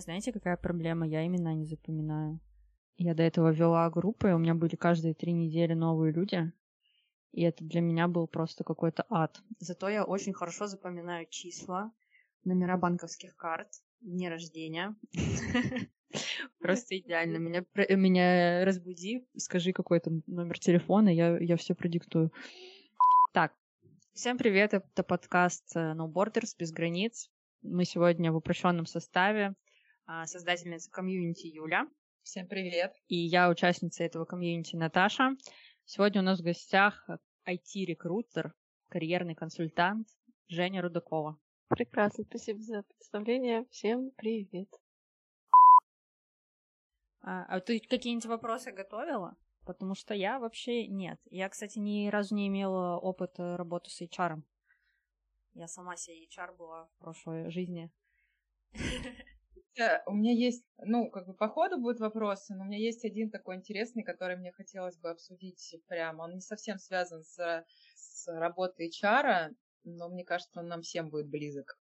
меня, знаете, какая проблема? Я имена не запоминаю. Я до этого вела группы, и у меня были каждые три недели новые люди. И это для меня был просто какой-то ад. Зато я очень хорошо запоминаю числа, номера банковских карт, дни рождения. Просто идеально. Меня, меня разбуди, скажи какой-то номер телефона, я, я все продиктую. Так, всем привет, это подкаст э, No Borders, без границ. Мы сегодня в упрощенном составе. А, создательница комьюнити Юля. Всем привет. И я участница этого комьюнити Наташа. Сегодня у нас в гостях IT-рекрутер, карьерный консультант Женя Рудакова. Прекрасно, спасибо за представление. Всем привет. А, а ты какие-нибудь вопросы готовила? Потому что я вообще нет. Я, кстати, ни разу не имела опыта работы с HR. Я сама себе HR была в прошлой жизни. У меня есть, ну, как бы по ходу будут вопросы, но у меня есть один такой интересный, который мне хотелось бы обсудить прямо. Он не совсем связан с, с работой HR, но мне кажется, он нам всем будет близок.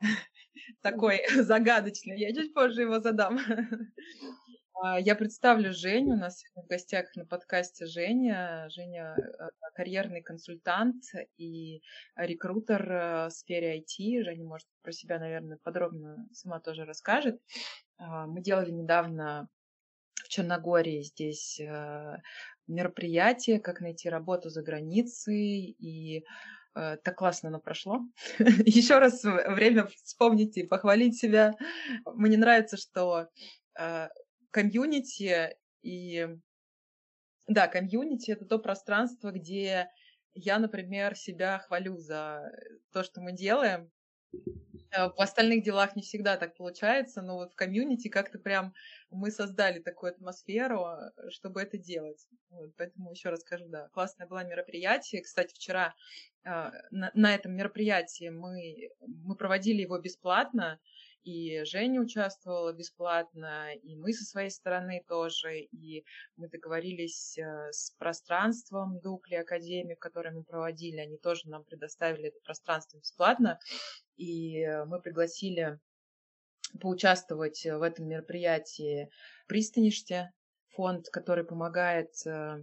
Такой загадочный. Я чуть позже его задам. А, я представлю Женю. У нас в гостях на подкасте Женя. Женя э, карьерный консультант и рекрутер э, в сфере IT. Женя, может, про себя, наверное, подробно сама тоже расскажет. А, мы делали недавно в Черногории здесь э, мероприятие, как найти работу за границей, и так классно оно прошло. Еще раз время вспомнить и похвалить себя. Мне нравится, что комьюнити и да, комьюнити это то пространство, где я, например, себя хвалю за то, что мы делаем. Э, в остальных делах не всегда так получается, но вот в комьюнити как-то прям мы создали такую атмосферу, чтобы это делать. Вот, поэтому еще раз скажу, да, классное было мероприятие. Кстати, вчера э, на, на этом мероприятии мы, мы проводили его бесплатно и Женя участвовала бесплатно, и мы со своей стороны тоже, и мы договорились э, с пространством Дукли Академии, в которой мы проводили, они тоже нам предоставили это пространство бесплатно, и мы пригласили поучаствовать в этом мероприятии Пристаниште, фонд, который помогает э,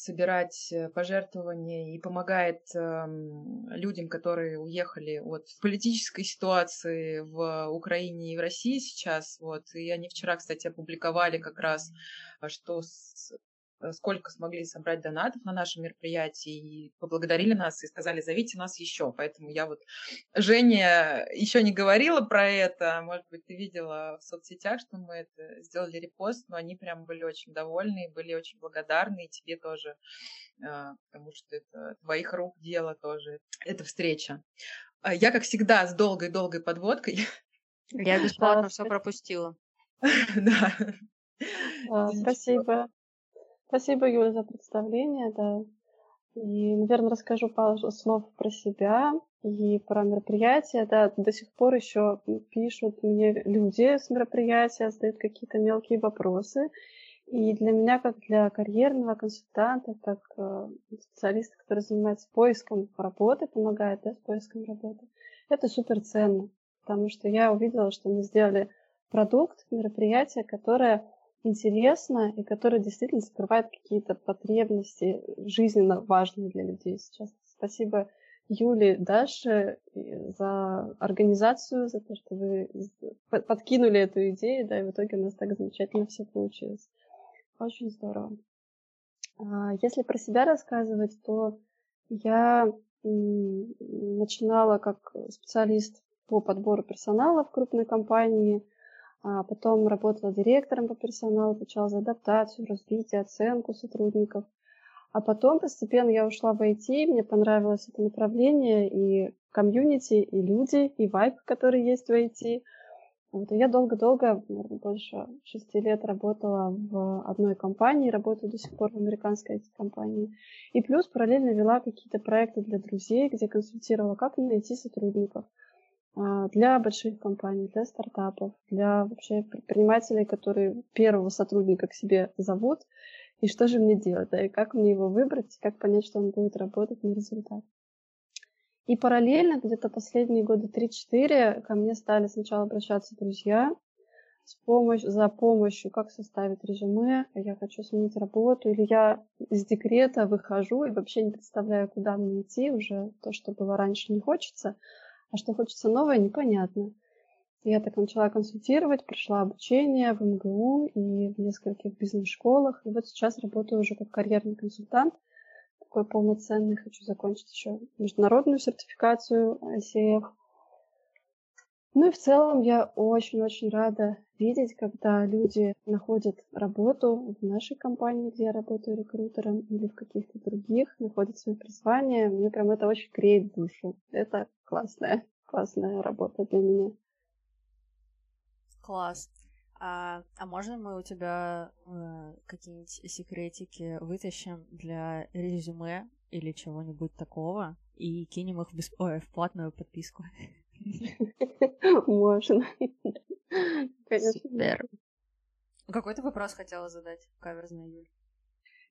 собирать э, пожертвования и помогает э, людям, которые уехали от политической ситуации в Украине и в России сейчас. Вот. И они вчера, кстати, опубликовали как раз, что с сколько смогли собрать донатов на нашем мероприятии и поблагодарили нас и сказали, зовите нас еще. Поэтому я вот... Женя еще не говорила про это, может быть, ты видела в соцсетях, что мы это сделали репост, но они прям были очень довольны, были очень благодарны, и тебе тоже, э, потому что это твоих рук дело тоже, эта встреча. А я, как всегда, с долгой-долгой подводкой. Я бесплатно все пропустила. Да. Спасибо. Спасибо, Юля, за представление, да. И, наверное, расскажу пару слов про себя и про мероприятие. Да, до сих пор еще пишут мне люди с мероприятия, задают какие-то мелкие вопросы. И для меня, как для карьерного консультанта, как э, специалиста, который занимается поиском работы, помогает да, с поиском работы, это супер ценно, потому что я увидела, что мы сделали продукт, мероприятие, которое интересно и которая действительно закрывает какие-то потребности жизненно важные для людей сейчас. Спасибо Юле, Даше за организацию, за то, что вы подкинули эту идею, да, и в итоге у нас так замечательно все получилось. Очень здорово. А, если про себя рассказывать, то я начинала как специалист по подбору персонала в крупной компании – а потом работала директором по персоналу, отвечала за адаптацию, развитие, оценку сотрудников. А потом постепенно я ушла в IT, мне понравилось это направление, и комьюнити, и люди, и вайб, который есть в IT. Вот, и я долго-долго, наверное, больше шести лет работала в одной компании, работаю до сих пор в американской IT-компании. И плюс параллельно вела какие-то проекты для друзей, где консультировала, как найти сотрудников – для больших компаний, для стартапов, для вообще предпринимателей, которые первого сотрудника к себе зовут, и что же мне делать, да, и как мне его выбрать, как понять, что он будет работать на результат. И параллельно, где-то последние года 3-4, ко мне стали сначала обращаться друзья, с помощь, за помощью, как составить резюме, я хочу сменить работу, или я из декрета выхожу и вообще не представляю, куда мне идти, уже то, что было раньше, не хочется, а что хочется новое, непонятно. Я так начала консультировать, прошла обучение в МГУ и в нескольких бизнес-школах, и вот сейчас работаю уже как карьерный консультант, такой полноценный, хочу закончить еще международную сертификацию ICF, ну и в целом я очень-очень рада видеть, когда люди находят работу в нашей компании, где я работаю рекрутером, или в каких-то других, находят свое призвание. Мне прям это очень греет душу. Это классная, классная работа для меня. Класс. А, а можно мы у тебя э, какие-нибудь секретики вытащим для резюме или чего-нибудь такого и кинем их в, бесп... Ой, в платную подписку? Можно. Конечно. Супер. Какой ты вопрос хотела задать, каверзный Юль?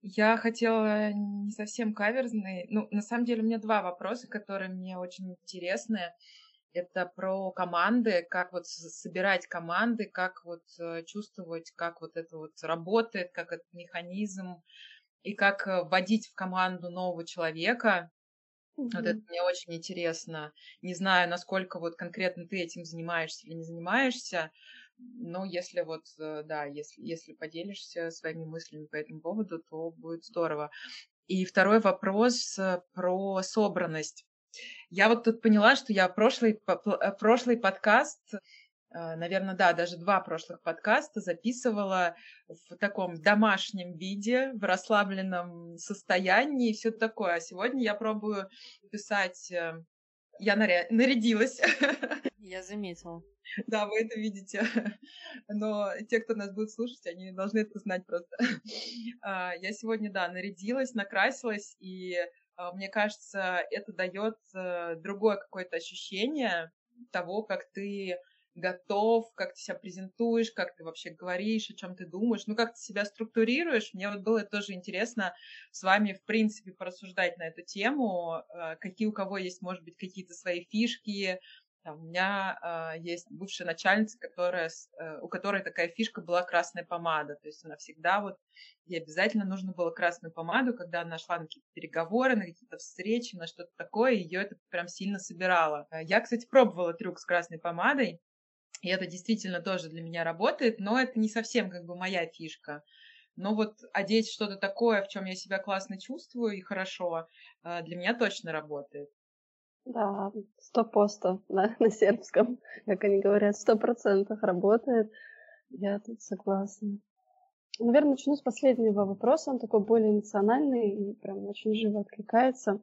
Я хотела не совсем каверзный. Ну, на самом деле, у меня два вопроса, которые мне очень интересны. Это про команды, как вот собирать команды, как вот э, чувствовать, как вот это вот работает, как этот механизм, и как э, вводить в команду нового человека. Вот это мне очень интересно. Не знаю, насколько вот конкретно ты этим занимаешься или не занимаешься, но если вот, э, да, если, если поделишься своими мыслями по этому поводу, то будет здорово. И второй вопрос э, про собранность. Я вот тут поняла, что я прошлый, э, прошлый подкаст наверное, да, даже два прошлых подкаста записывала в таком домашнем виде, в расслабленном состоянии и все такое. А сегодня я пробую писать... Э, я наря... нарядилась. Я заметила. Да, вы это видите. Но те, кто нас будет слушать, они должны это знать просто. А, я сегодня, да, нарядилась, накрасилась, и а, мне кажется, это дает э, другое какое-то ощущение того, как ты готов, как ты себя презентуешь, как ты вообще говоришь, о чем ты думаешь, ну, как ты себя структурируешь. Мне вот было тоже интересно с вами, в принципе, порассуждать на эту тему, э, какие у кого есть, может быть, какие-то свои фишки. Там, у меня э, есть бывшая начальница, которая, э, у которой такая фишка была красная помада. То есть она всегда вот, ей обязательно нужно было красную помаду, когда она шла на какие-то переговоры, на какие-то встречи, на что-то такое, ее это прям сильно собирало. Я, кстати, пробовала трюк с красной помадой. И это действительно тоже для меня работает, но это не совсем как бы моя фишка. Но вот одеть что-то такое, в чем я себя классно чувствую и хорошо, э, для меня точно работает. Да, сто постов да, на сербском, как они говорят, сто процентов работает. Я тут согласна. Наверное, начну с последнего вопроса. Он такой более эмоциональный и прям очень живо откликается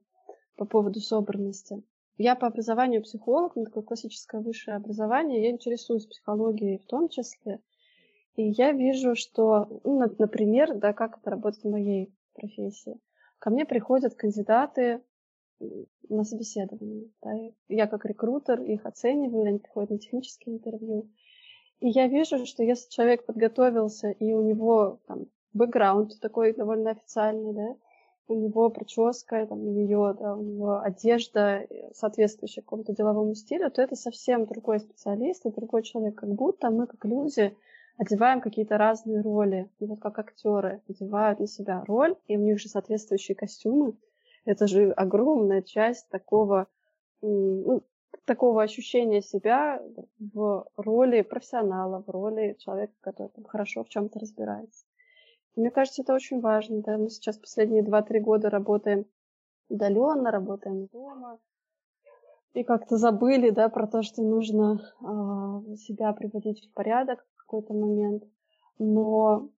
по поводу собранности. Я по образованию психолог, у меня такое классическое высшее образование, я интересуюсь психологией в том числе. И я вижу, что, ну, например, да, как это работает в моей профессии. Ко мне приходят кандидаты на собеседование. Да, я как рекрутер их оцениваю, они приходят на технические интервью. И я вижу, что если человек подготовился, и у него там бэкграунд такой довольно официальный, да, у него прическа, там, у него одежда, э, соответствующая какому-то деловому стилю, то это совсем другой специалист и другой человек. Как будто мы, как люди, одеваем какие-то разные роли. И вот как актеры одевают на себя роль, и у них же соответствующие костюмы. Это же огромная часть такого, ну, такого ощущения себя в роли профессионала, в роли человека, который там, хорошо в чем-то разбирается. Мне кажется, это очень важно. Да? Мы сейчас последние 2-3 года работаем удаленно, работаем дома. И как-то забыли да, про то, что нужно э, себя приводить в порядок в какой-то момент. Но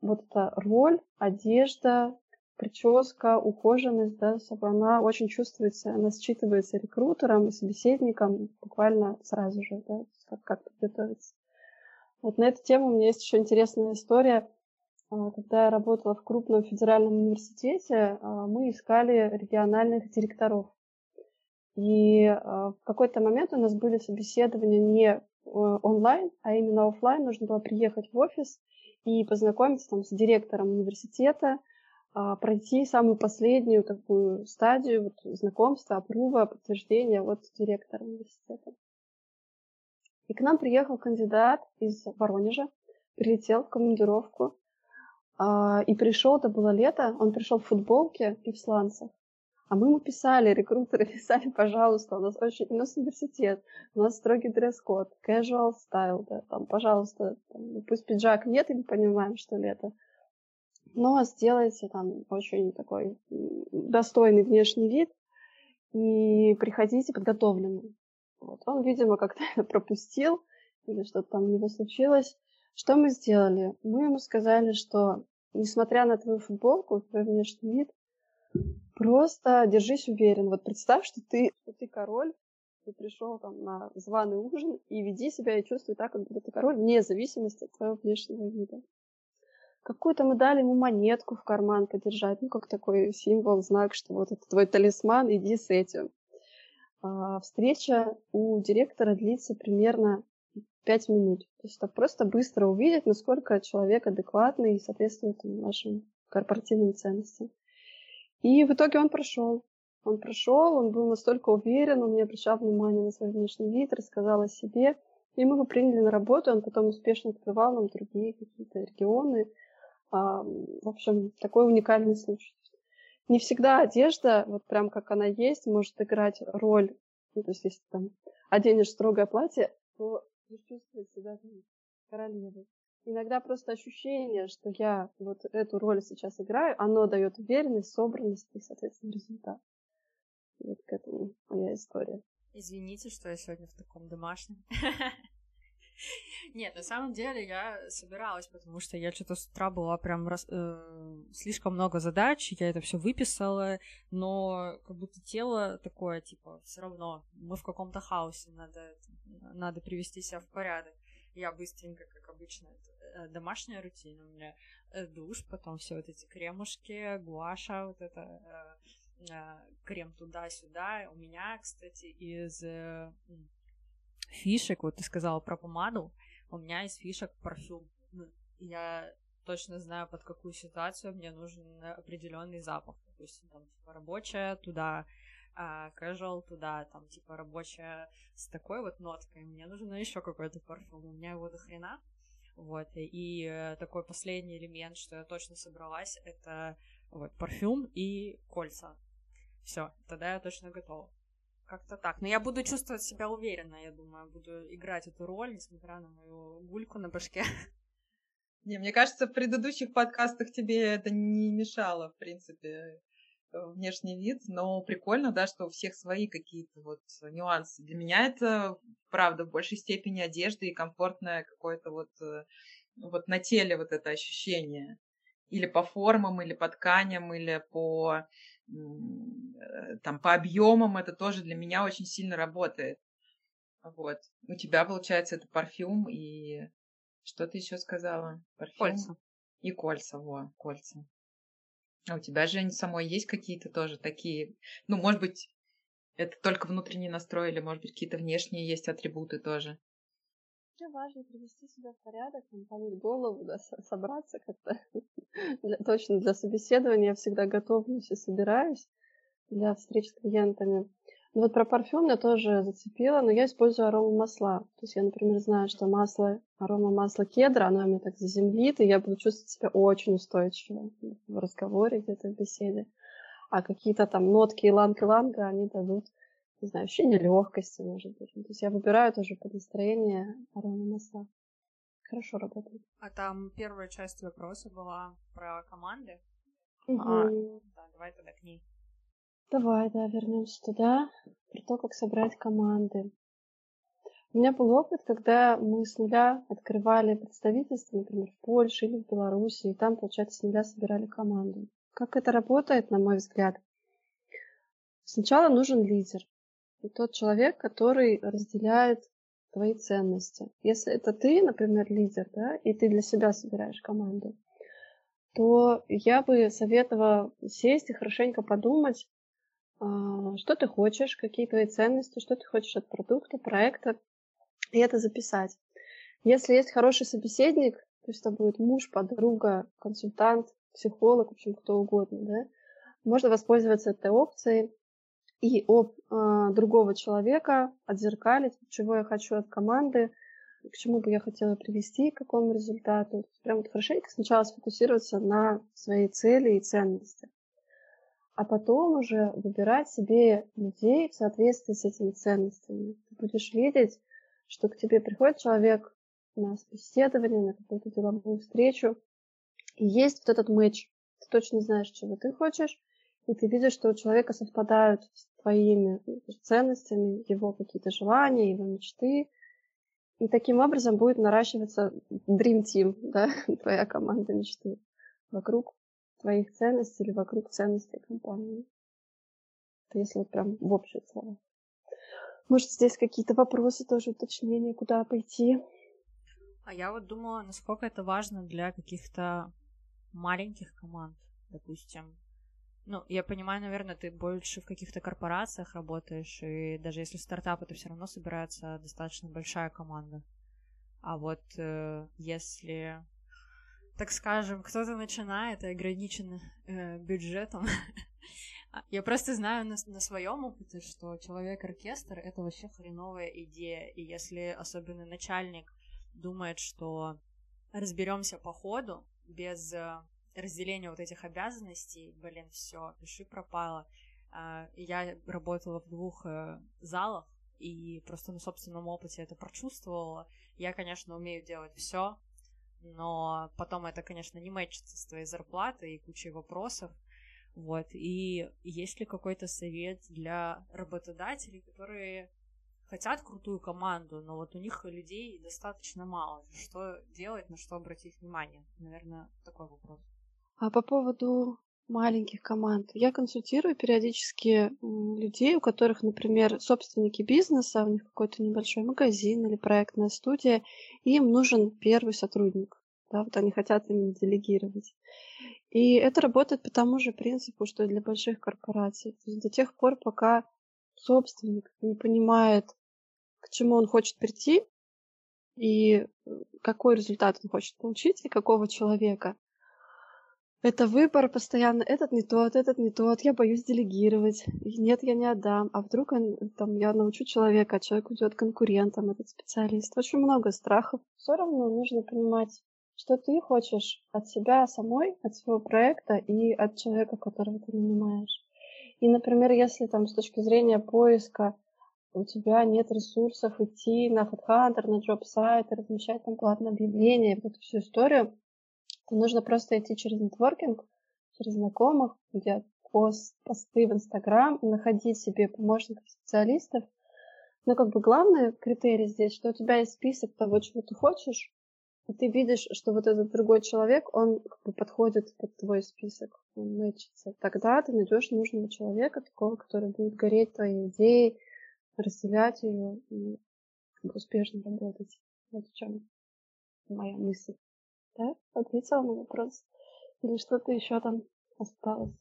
вот эта роль, одежда, прическа, ухоженность, да, собой, она очень чувствуется, она считывается рекрутером и собеседником буквально сразу же, да, как, как подготовиться. Вот на эту тему у меня есть еще интересная история. А, когда я работала в крупном федеральном университете, а, мы искали региональных директоров. И а, в какой-то момент у нас были собеседования не онлайн, а именно офлайн. Нужно было приехать в офис и познакомиться там с директором университета, пройти самую последнюю такую стадию вот, знакомства, опрува, подтверждения вот директора университета. И к нам приехал кандидат из Воронежа, прилетел в командировку, а, и пришел, это было лето, он пришел в футболке и в сланцах. А мы ему писали, рекрутеры писали, пожалуйста, у нас очень, у нас университет, у нас строгий дресс-код, casual style, да, там, пожалуйста, там, пусть пиджак нет, и мы понимаем, что лето, но сделайте там очень такой достойный внешний вид и приходите подготовленным. Вот. Он, видимо, как-то пропустил или что-то там у него случилось. Что мы сделали? Мы ему сказали, что несмотря на твою футболку, твой внешний вид, просто держись уверен. Вот представь, что ты, что ты король, ты пришел там на званый ужин и веди себя и чувствуй так, как будто ты король, вне зависимости от твоего внешнего вида. Какую-то мы дали ему монетку в карман подержать, ну, как такой символ, знак, что вот это твой талисман, иди с этим. А, встреча у директора длится примерно 5 минут. То есть это просто быстро увидеть, насколько человек адекватный и соответствует нашим корпоративным ценностям. И в итоге он прошел. Он прошел, он был настолько уверен, он не обращал внимания на свой внешний вид, рассказал о себе. И мы его приняли на работу, он потом успешно открывал нам другие какие-то регионы, а, в общем, такой уникальный случай. Не всегда одежда, вот прям как она есть, может играть роль. Ну, то есть, если там оденешь строгое платье, то будешь чувствовать себя королевой. Иногда просто ощущение, что я вот эту роль сейчас играю, оно дает уверенность, собранность и, соответственно, результат. Вот к этому моя история. Извините, что я сегодня в таком домашнем. Нет, на самом деле я собиралась, потому что я что-то с утра была прям рас... э, слишком много задач, я это все выписала, но как будто тело такое, типа, все равно мы в каком-то хаосе, надо, надо привести себя в порядок. Я быстренько, как обычно, это, домашняя рутина у меня, э, душ, потом все вот эти кремушки, гуаша, вот это э, э, крем туда-сюда. У меня, кстати, из э, фишек, вот ты сказала про помаду, у меня из фишек парфюм. Ну, я точно знаю, под какую ситуацию мне нужен определенный запах. То есть, там, типа, рабочая туда, а, casual туда, там, типа, рабочая с такой вот ноткой. Мне нужен еще какой-то парфюм. У меня его до хрена. Вот, и э, такой последний элемент, что я точно собралась, это вот парфюм и кольца. Все, тогда я точно готова. Как-то так. Но я буду чувствовать себя уверенно, я думаю. Буду играть эту роль, несмотря на мою гульку на башке. Не, мне кажется, в предыдущих подкастах тебе это не мешало, в принципе, э, внешний вид, но прикольно, да, что у всех свои какие-то вот нюансы. Для меня это, правда, в большей степени одежда и комфортное какое-то вот, э, вот на теле вот это ощущение. Или по формам, или по тканям, или по там по объемам это тоже для меня очень сильно работает. Вот. У тебя, получается, это парфюм и что ты еще сказала? Парфюм кольца. И кольца, во, кольца. А у тебя же самой есть какие-то тоже такие, ну, может быть, это только внутренний настрой, или, может быть, какие-то внешние есть атрибуты тоже? Мне важно привести себя в порядок, помыть голову, да, собраться как-то. для, точно для собеседования я всегда готовлюсь и собираюсь для встреч с клиентами. Ну вот про парфюм я тоже зацепила, но я использую арома масла. То есть я, например, знаю, что масло, арома масла кедра, оно меня так заземлит, и я буду чувствовать себя очень устойчиво в разговоре, где-то в беседе. А какие-то там нотки иланг-иланга, они дадут не знаю, ощущение легкости, может быть. То есть я выбираю тоже под настроение аромы масла. Хорошо работает. А там первая часть вопроса была про команды. Угу. А, да, давай тогда к ней. Давай, да, вернемся туда. Про то, как собрать команды. У меня был опыт, когда мы с нуля открывали представительство, например, в Польше или в Беларуси, и там, получается, с нуля собирали команду. Как это работает, на мой взгляд? Сначала нужен лидер тот человек, который разделяет твои ценности. Если это ты, например, лидер, да, и ты для себя собираешь команду, то я бы советовала сесть и хорошенько подумать, а, что ты хочешь, какие твои ценности, что ты хочешь от продукта, проекта, и это записать. Если есть хороший собеседник, то есть это будет муж, подруга, консультант, психолог, в общем, кто угодно, да, можно воспользоваться этой опцией и об э, другого человека отзеркалить, чего я хочу от команды, к чему бы я хотела привести, к какому результату. Прям вот хорошенько сначала сфокусироваться на своей цели и ценности, а потом уже выбирать себе людей в соответствии с этими ценностями. Ты будешь видеть, что к тебе приходит человек на собеседование, на какую-то деловую встречу, и есть вот этот матч. Ты точно знаешь, чего ты хочешь, и ты видишь, что у человека совпадают с твоими ценностями, его какие-то желания, его мечты. И таким образом будет наращиваться Dream Team, да, твоя команда мечты вокруг твоих ценностей или вокруг ценностей компании. Это если вот прям в общих словах. Может, здесь какие-то вопросы, тоже уточнения, куда пойти? А я вот думала, насколько это важно для каких-то маленьких команд, допустим. Ну, я понимаю, наверное, ты больше в каких-то корпорациях работаешь, и даже если стартап, это все равно собирается достаточно большая команда. А вот э, если, так скажем, кто-то начинает и ограничен э, бюджетом, я просто знаю на, на своем опыте, что человек-оркестр это вообще хреновая идея. И если особенно начальник думает, что разберемся по ходу без э, разделение вот этих обязанностей, блин, все, пиши пропало. А, я работала в двух э, залах, и просто на собственном опыте это прочувствовала. Я, конечно, умею делать все, но потом это, конечно, не мэчится с твоей зарплатой и кучей вопросов. Вот, и есть ли какой-то совет для работодателей, которые хотят крутую команду, но вот у них людей достаточно мало. Что делать, на что обратить внимание? Наверное, такой вопрос. А по поводу маленьких команд. Я консультирую периодически людей, у которых, например, собственники бизнеса, у них какой-то небольшой магазин или проектная студия, и им нужен первый сотрудник. Да, вот они хотят именно делегировать. И это работает по тому же принципу, что и для больших корпораций. То есть до тех пор, пока собственник не понимает, к чему он хочет прийти, и э, какой результат он хочет получить, и какого человека, это выбор постоянно, этот не тот, этот не тот, я боюсь делегировать, нет, я не отдам, а вдруг он, там, я научу человека, а человек уйдет конкурентом, этот специалист. Очень много страхов. Все равно нужно понимать, что ты хочешь от себя самой, от своего проекта и от человека, которого ты нанимаешь. И, например, если там с точки зрения поиска у тебя нет ресурсов идти на HeadHunter, на JobSite, размещать там платное объявление, вот эту всю историю, нужно просто идти через нетворкинг, через знакомых, где пост, посты в Инстаграм, находить себе помощников специалистов. Но как бы главный критерий здесь, что у тебя есть список того, чего ты хочешь, и ты видишь, что вот этот другой человек, он как бы подходит под твой список, он мэчится. Тогда ты найдешь нужного человека, такого, который будет гореть твоей идеей, разделять ее и как бы, успешно работать. Вот в чем моя мысль. Да? Ответила на вопрос? Или что-то еще там осталось?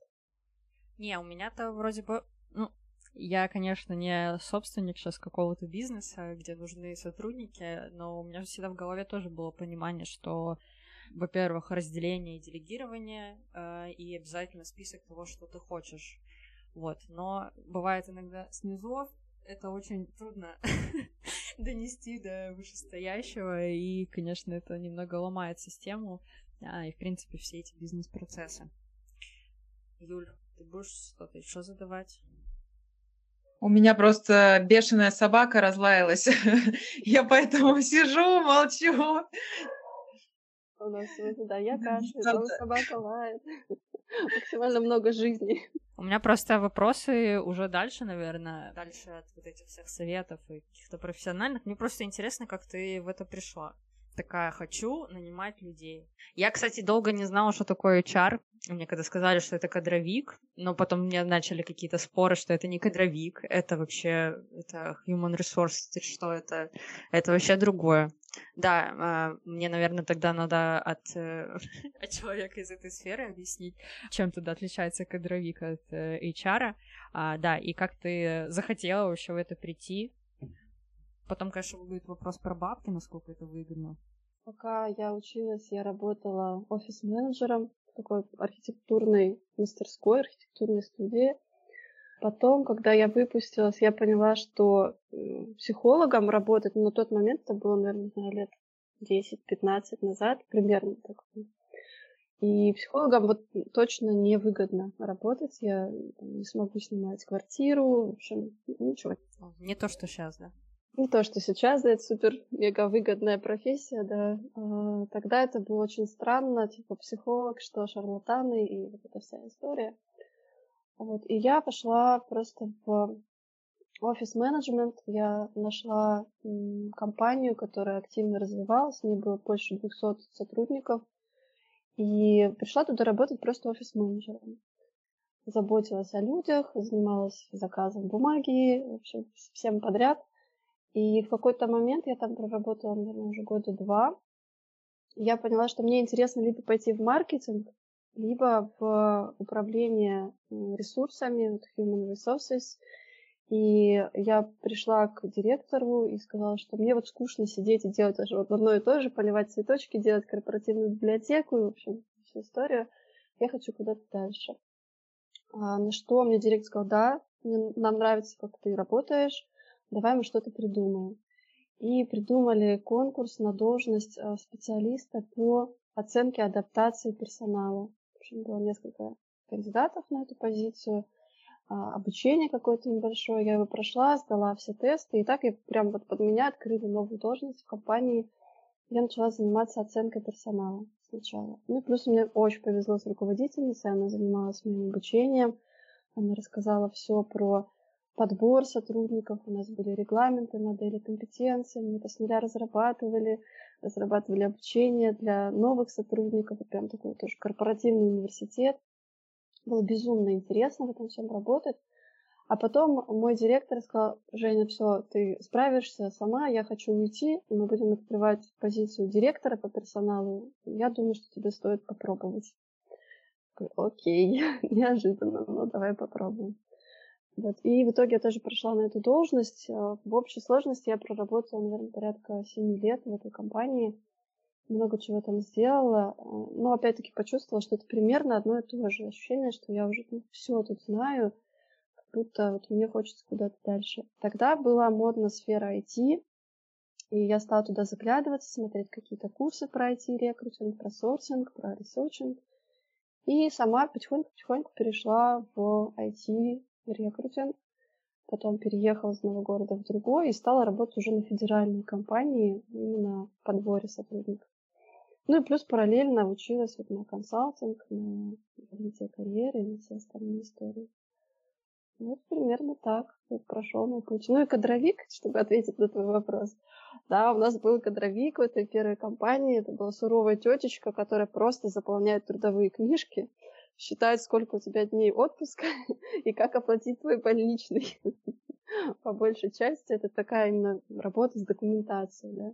Не, у меня-то вроде бы, ну, я, конечно, не собственник сейчас какого-то бизнеса, где нужны сотрудники, но у меня всегда в голове тоже было понимание, что, во-первых, разделение и делегирование, э, и обязательно список того, что ты хочешь. Вот, но бывает иногда снизу это очень трудно донести до вышестоящего, и, конечно, это немного ломает систему, а, и, в принципе, все эти бизнес-процессы. Юль, ты будешь что-то еще задавать? У меня просто бешеная собака разлаялась. Я поэтому сижу, молчу. У нас сегодня, да, я кашляю, собака лает. Максимально много жизни. У меня просто вопросы уже дальше, наверное, дальше от вот этих всех советов и каких-то профессиональных. Мне просто интересно, как ты в это пришла. Такая, хочу нанимать людей. Я, кстати, долго не знала, что такое HR. Мне когда сказали, что это кадровик, но потом мне начали какие-то споры, что это не кадровик, это вообще это human resource, что это, это вообще другое. Да, э, мне, наверное, тогда надо от, э, от человека из этой сферы объяснить, чем тогда отличается кадровик от э, HR. А, да, и как ты захотела вообще в это прийти. Потом, конечно, будет вопрос про бабки, насколько это выгодно. Пока я училась, я работала офис-менеджером такой архитектурной мастерской, архитектурной студии. Потом, когда я выпустилась, я поняла, что психологом работать, но на тот момент это было, наверное, лет 10-15 назад, примерно так. И психологам вот точно невыгодно работать. Я не смогу снимать квартиру. В общем, ничего. Не то, что сейчас, да? Не то, что сейчас, да, это супер-мега выгодная профессия, да. А, тогда это было очень странно, типа психолог, что шарлатаны и вот эта вся история. Вот. И я пошла просто в офис-менеджмент. Я нашла компанию, которая активно развивалась. У нее было больше 200 сотрудников. И пришла туда работать просто офис-менеджером. Заботилась о людях, занималась заказом бумаги, в общем, всем подряд. И в какой-то момент я там проработала, наверное, уже года два. Я поняла, что мне интересно либо пойти в маркетинг, либо в управление ресурсами, human resources. И я пришла к директору и сказала, что мне вот скучно сидеть и делать вот одно и то же, поливать цветочки, делать корпоративную библиотеку, и, в общем, всю историю. Я хочу куда-то дальше. А, на что мне директор сказал, да, мне, нам нравится, как ты работаешь, давай мы что-то придумаем. И придумали конкурс на должность а, специалиста по оценке адаптации персонала. Общем, было несколько кандидатов на эту позицию. А, обучение какое-то небольшое, я его прошла, сдала все тесты, и так я прям вот под меня открыли новую должность в компании. Я начала заниматься оценкой персонала сначала. Ну и плюс мне очень повезло с руководительницей, она занималась моим обучением, она рассказала все про подбор сотрудников, у нас были регламенты, модели компетенций, мы это с нуля разрабатывали, разрабатывали обучение для новых сотрудников, прям такой тоже корпоративный университет. Было безумно интересно в этом всем работать. А потом мой директор сказал, Женя, все, ты справишься сама, я хочу уйти, мы будем открывать позицию директора по персоналу. Я думаю, что тебе стоит попробовать. Окей, неожиданно, ну давай попробуем. Вот. И в итоге я тоже прошла на эту должность. В общей сложности я проработала, наверное, порядка 7 лет в этой компании много чего там сделала, но опять-таки почувствовала, что это примерно одно и то же ощущение, что я уже ну, все тут знаю, как будто вот мне хочется куда-то дальше. Тогда была модна сфера IT, и я стала туда заглядываться, смотреть какие-то курсы про IT-рекрутинг, про sourcing, про researching. И сама потихоньку-потихоньку перешла в IT-рекрутинг. Потом переехала из одного города в другой и стала работать уже на федеральной компании, именно в подборе сотрудников. Ну и плюс параллельно училась вот на консалтинг, на развитие карьеры и на все остальные истории. Вот примерно так прошел мой путь. Ну и кадровик, чтобы ответить на твой вопрос. Да, у нас был кадровик в этой первой компании. Это была суровая тетечка, которая просто заполняет трудовые книжки, считает, сколько у тебя дней отпуска и как оплатить твой больничный. По большей части это такая именно работа с документацией, да.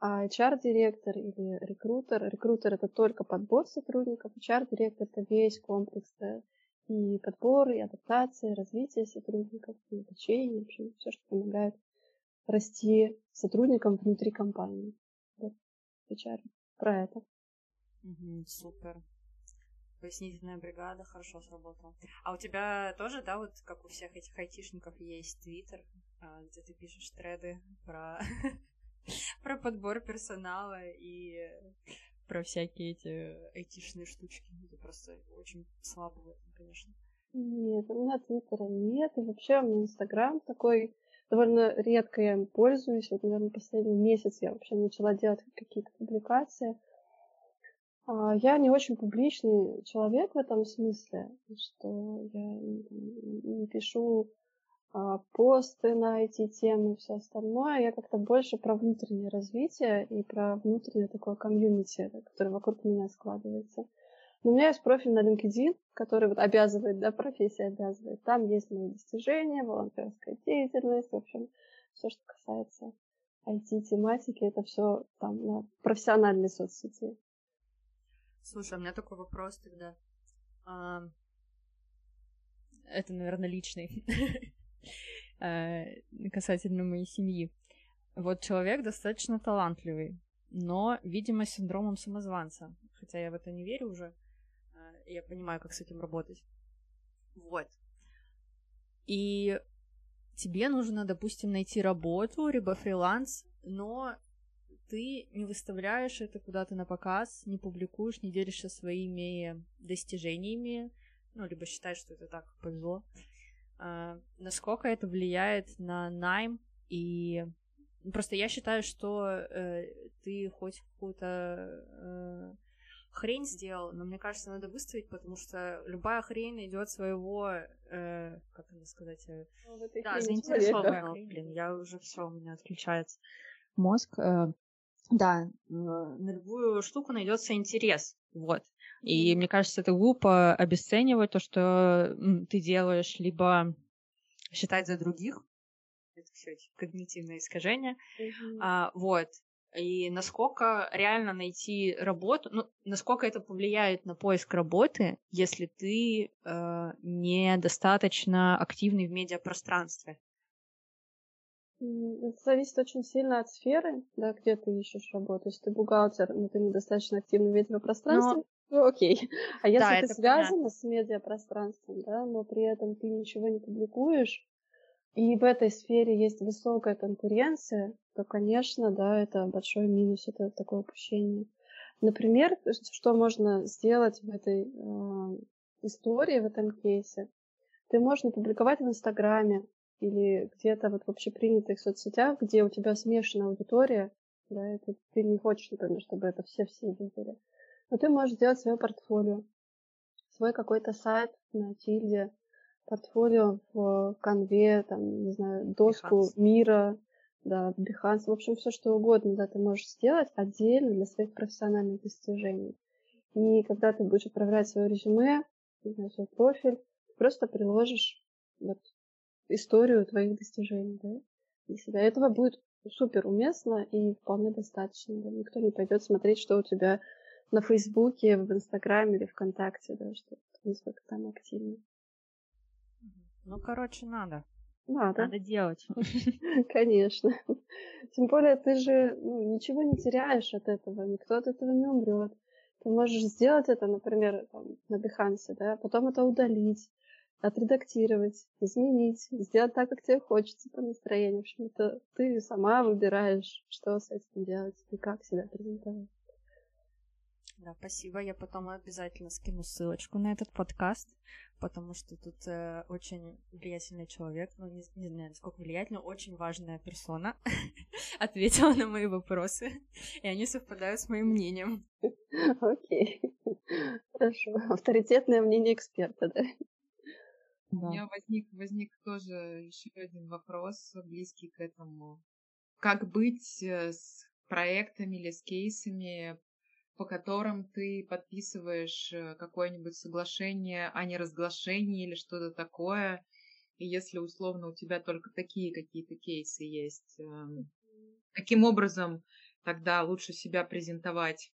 А HR-директор или рекрутер, рекрутер это только подбор сотрудников, HR-директор это весь комплекс, да, и подбор, и адаптация, и развитие сотрудников, и обучение, в общем, все, что помогает расти сотрудникам внутри компании. Вот, HR про это. Угу, супер. Пояснительная бригада хорошо сработала. А у тебя тоже, да, вот как у всех этих айтишников есть твиттер, а, где ты пишешь треды про про подбор персонала и про всякие эти айтишные штучки. Это просто очень слабо в этом, конечно. Нет, у меня твиттера нет, и вообще у меня инстаграм такой довольно редко я им пользуюсь. Вот, наверное, последний месяц я вообще начала делать какие-то публикации. А, я не очень публичный человек в этом смысле, что я не пишу а, посты на эти темы и все остальное. Я как-то больше про внутреннее развитие и про внутреннее такое комьюнити, которое вокруг меня складывается. Но у меня есть профиль на LinkedIn, который вот обязывает, да, профессия обязывает. Там есть мои достижения, волонтерская деятельность, в общем, все, что касается IT-тематики, это все там на профессиональной соцсети. Слушай, у меня такой вопрос тогда. А... Это, наверное, личный. Э, касательно моей семьи. Вот человек достаточно талантливый, но, видимо, с синдромом самозванца. Хотя я в это не верю уже. Э, я понимаю, как с этим работать. Вот. и тебе нужно, допустим, найти работу, либо фриланс, но ты не выставляешь это куда-то на показ, не публикуешь, не делишься своими достижениями, ну, либо считаешь, что это так повезло. А, насколько это влияет на найм и просто я считаю, что э, ты хоть какую-то э, хрень сделал, но мне кажется, надо выставить, потому что любая хрень идет своего, э, как это сказать, э, ну, да, заинтересованного. Блин, я уже все у меня отключается мозг. Э, да, на любую штуку найдется интерес, вот. И мне кажется, это глупо обесценивать то, что ты делаешь, либо считать за других. Это все эти когнитивные искажения. Mm-hmm. А, вот. И насколько реально найти работу, ну, насколько это повлияет на поиск работы, если ты э, недостаточно активный в медиапространстве. Это зависит очень сильно от сферы, да, где ты ищешь работу. Если ты бухгалтер, но ты недостаточно активный в медиапространстве, но... ну окей. А если да, ты связана понятно. с медиапространством, да, но при этом ты ничего не публикуешь, и в этой сфере есть высокая конкуренция, то, конечно, да, это большой минус, это такое упущение. Например, что можно сделать в этой э, истории, в этом кейсе? Ты можешь не публиковать в Инстаграме, или где-то вот в общепринятых соцсетях, где у тебя смешанная аудитория, да, это ты не хочешь, например, чтобы это все-все видели. Но ты можешь сделать свое портфолио, свой какой-то сайт на Тильде, портфолио в конве, там, не знаю, доску Behance. мира, да, Behance, в общем, все что угодно, да, ты можешь сделать отдельно для своих профессиональных достижений. И когда ты будешь отправлять свое резюме, не знаю, свой профиль, просто приложишь вот историю твоих достижений, да, для себя. Этого будет супер уместно и вполне достаточно. Да? Никто не пойдет смотреть, что у тебя на Фейсбуке, в Инстаграме или ВКонтакте, да, что насколько там активно. Ну, короче, надо. Надо. Надо делать. Конечно. Тем более ты же ну, ничего не теряешь от этого, никто от этого не умрет. Ты можешь сделать это, например, там, на Behance, да, потом это удалить, отредактировать, изменить, сделать так, как тебе хочется по настроению. В общем, это ты сама выбираешь, что с этим делать и как себя презентовать. Да, спасибо. Я потом обязательно скину ссылочку на этот подкаст, потому что тут э, очень влиятельный человек, ну, не, не знаю, насколько влиятельный, очень важная персона ответила на мои вопросы, и они совпадают с моим мнением. Окей. Хорошо. Авторитетное мнение эксперта, да? Да. У меня возник, возник тоже еще один вопрос, близкий к этому. Как быть э, с проектами или с кейсами, по которым ты подписываешь э, какое-нибудь соглашение о неразглашении или что-то такое, и если условно у тебя только такие какие-то кейсы есть, эм, каким образом тогда лучше себя презентовать?